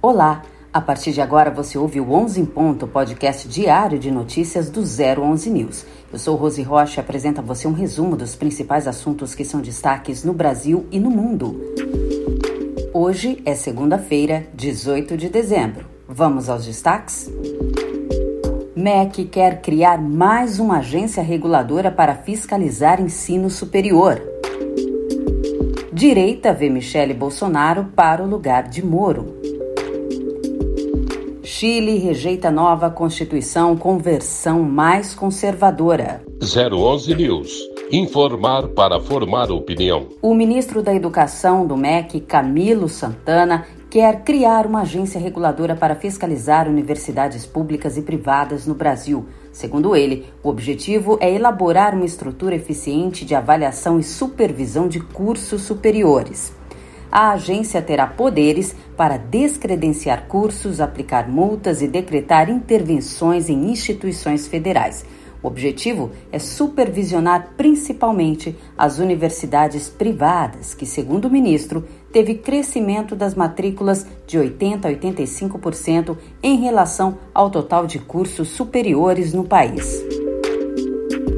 Olá! A partir de agora você ouve o 11 em Ponto, podcast diário de notícias do 011 News. Eu sou Rose Rocha e apresento a você um resumo dos principais assuntos que são destaques no Brasil e no mundo. Hoje é segunda-feira, 18 de dezembro. Vamos aos destaques? MEC quer criar mais uma agência reguladora para fiscalizar ensino superior. Direita vê Michele Bolsonaro para o lugar de Moro. Chile rejeita nova Constituição com versão mais conservadora. 011 News. Informar para formar opinião. O ministro da Educação do MEC, Camilo Santana, quer criar uma agência reguladora para fiscalizar universidades públicas e privadas no Brasil. Segundo ele, o objetivo é elaborar uma estrutura eficiente de avaliação e supervisão de cursos superiores a agência terá poderes para descredenciar cursos, aplicar multas e decretar intervenções em instituições federais. O objetivo é supervisionar principalmente as universidades privadas, que, segundo o ministro, teve crescimento das matrículas de 80% a 85% em relação ao total de cursos superiores no país.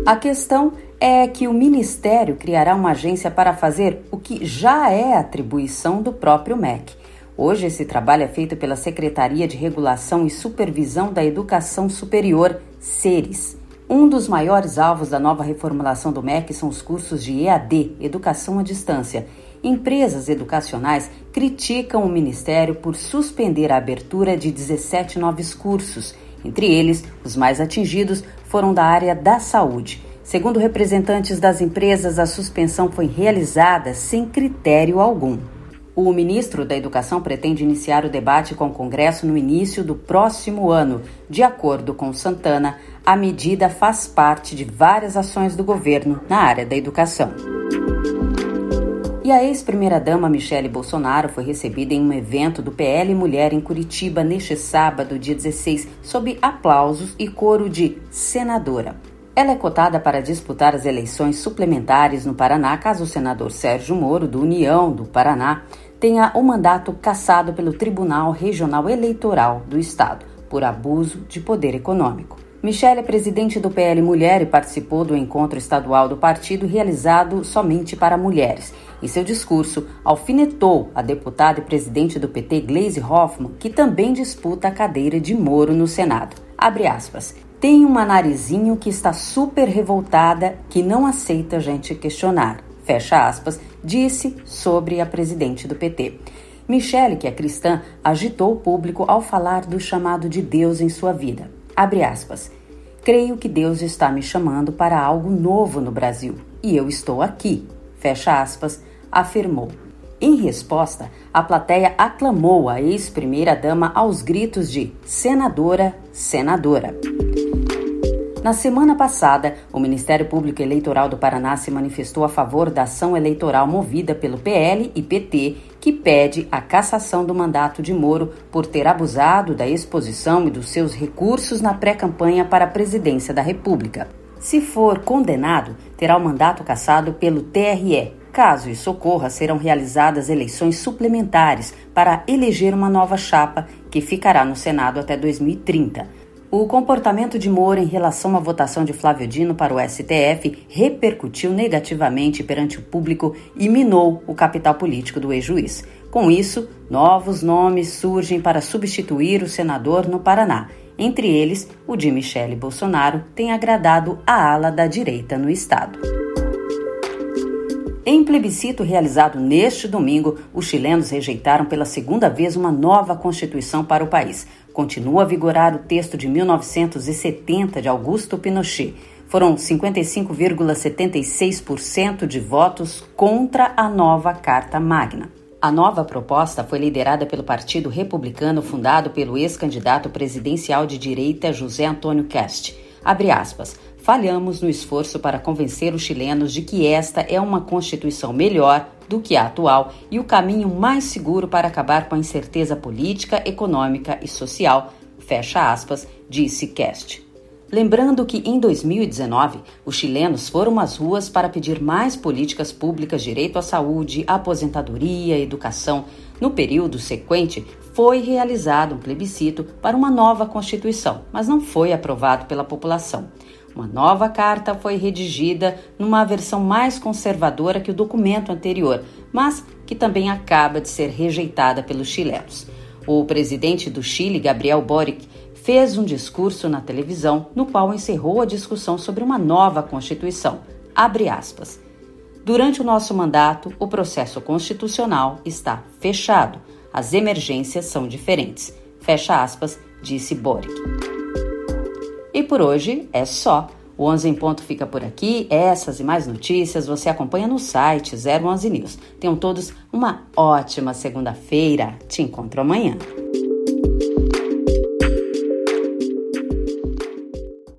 A questão é que o Ministério criará uma agência para fazer o que já é atribuição do próprio MEC. Hoje, esse trabalho é feito pela Secretaria de Regulação e Supervisão da Educação Superior, SERES. Um dos maiores alvos da nova reformulação do MEC são os cursos de EAD, Educação à Distância. Empresas educacionais criticam o Ministério por suspender a abertura de 17 novos cursos. Entre eles, os mais atingidos foram da área da saúde. Segundo representantes das empresas, a suspensão foi realizada sem critério algum. O ministro da Educação pretende iniciar o debate com o Congresso no início do próximo ano. De acordo com Santana, a medida faz parte de várias ações do governo na área da educação. E a ex-primeira-dama Michele Bolsonaro foi recebida em um evento do PL Mulher em Curitiba neste sábado, dia 16, sob aplausos e coro de senadora. Ela é cotada para disputar as eleições suplementares no Paraná caso o senador Sérgio Moro, do União do Paraná, tenha o mandato cassado pelo Tribunal Regional Eleitoral do Estado por abuso de poder econômico. Michele é presidente do PL Mulher e participou do encontro estadual do partido realizado somente para mulheres. Em seu discurso, alfinetou a deputada e presidente do PT, Gleisi Hoffmann, que também disputa a cadeira de Moro no Senado. Abre aspas. Tem uma narizinho que está super revoltada, que não aceita a gente questionar. Fecha aspas, disse sobre a presidente do PT. Michele, que é cristã, agitou o público ao falar do chamado de Deus em sua vida. Abre aspas. Creio que Deus está me chamando para algo novo no Brasil e eu estou aqui. Fecha aspas, afirmou. Em resposta, a plateia aclamou a ex-primeira-dama aos gritos de senadora, senadora. Na semana passada, o Ministério Público Eleitoral do Paraná se manifestou a favor da ação eleitoral movida pelo PL e PT, que pede a cassação do mandato de Moro por ter abusado da exposição e dos seus recursos na pré-campanha para a presidência da República. Se for condenado, terá o mandato cassado pelo TRE. Caso isso ocorra, serão realizadas eleições suplementares para eleger uma nova chapa que ficará no Senado até 2030. O comportamento de Moro em relação à votação de Flávio Dino para o STF repercutiu negativamente perante o público e minou o capital político do ex-juiz. Com isso, novos nomes surgem para substituir o senador no Paraná. Entre eles, o de Michele Bolsonaro tem agradado a ala da direita no estado. Em plebiscito realizado neste domingo, os chilenos rejeitaram pela segunda vez uma nova constituição para o país. Continua a vigorar o texto de 1970 de Augusto Pinochet. Foram 55,76% de votos contra a nova Carta Magna. A nova proposta foi liderada pelo Partido Republicano, fundado pelo ex-candidato presidencial de direita José Antônio Cast. Abre aspas falhamos no esforço para convencer os chilenos de que esta é uma Constituição melhor do que a atual e o caminho mais seguro para acabar com a incerteza política, econômica e social, fecha aspas, disse Cast. Lembrando que em 2019, os chilenos foram às ruas para pedir mais políticas públicas, direito à saúde, aposentadoria, educação. No período sequente, foi realizado um plebiscito para uma nova Constituição, mas não foi aprovado pela população. Uma nova carta foi redigida numa versão mais conservadora que o documento anterior, mas que também acaba de ser rejeitada pelos chilenos. O presidente do Chile, Gabriel Boric, fez um discurso na televisão no qual encerrou a discussão sobre uma nova Constituição. Durante o nosso mandato, o processo constitucional está fechado. As emergências são diferentes. Fecha aspas, disse Boric. E por hoje é só. O 11 em ponto fica por aqui. Essas e mais notícias você acompanha no site 011 News. Tenham todos uma ótima segunda-feira. Te encontro amanhã.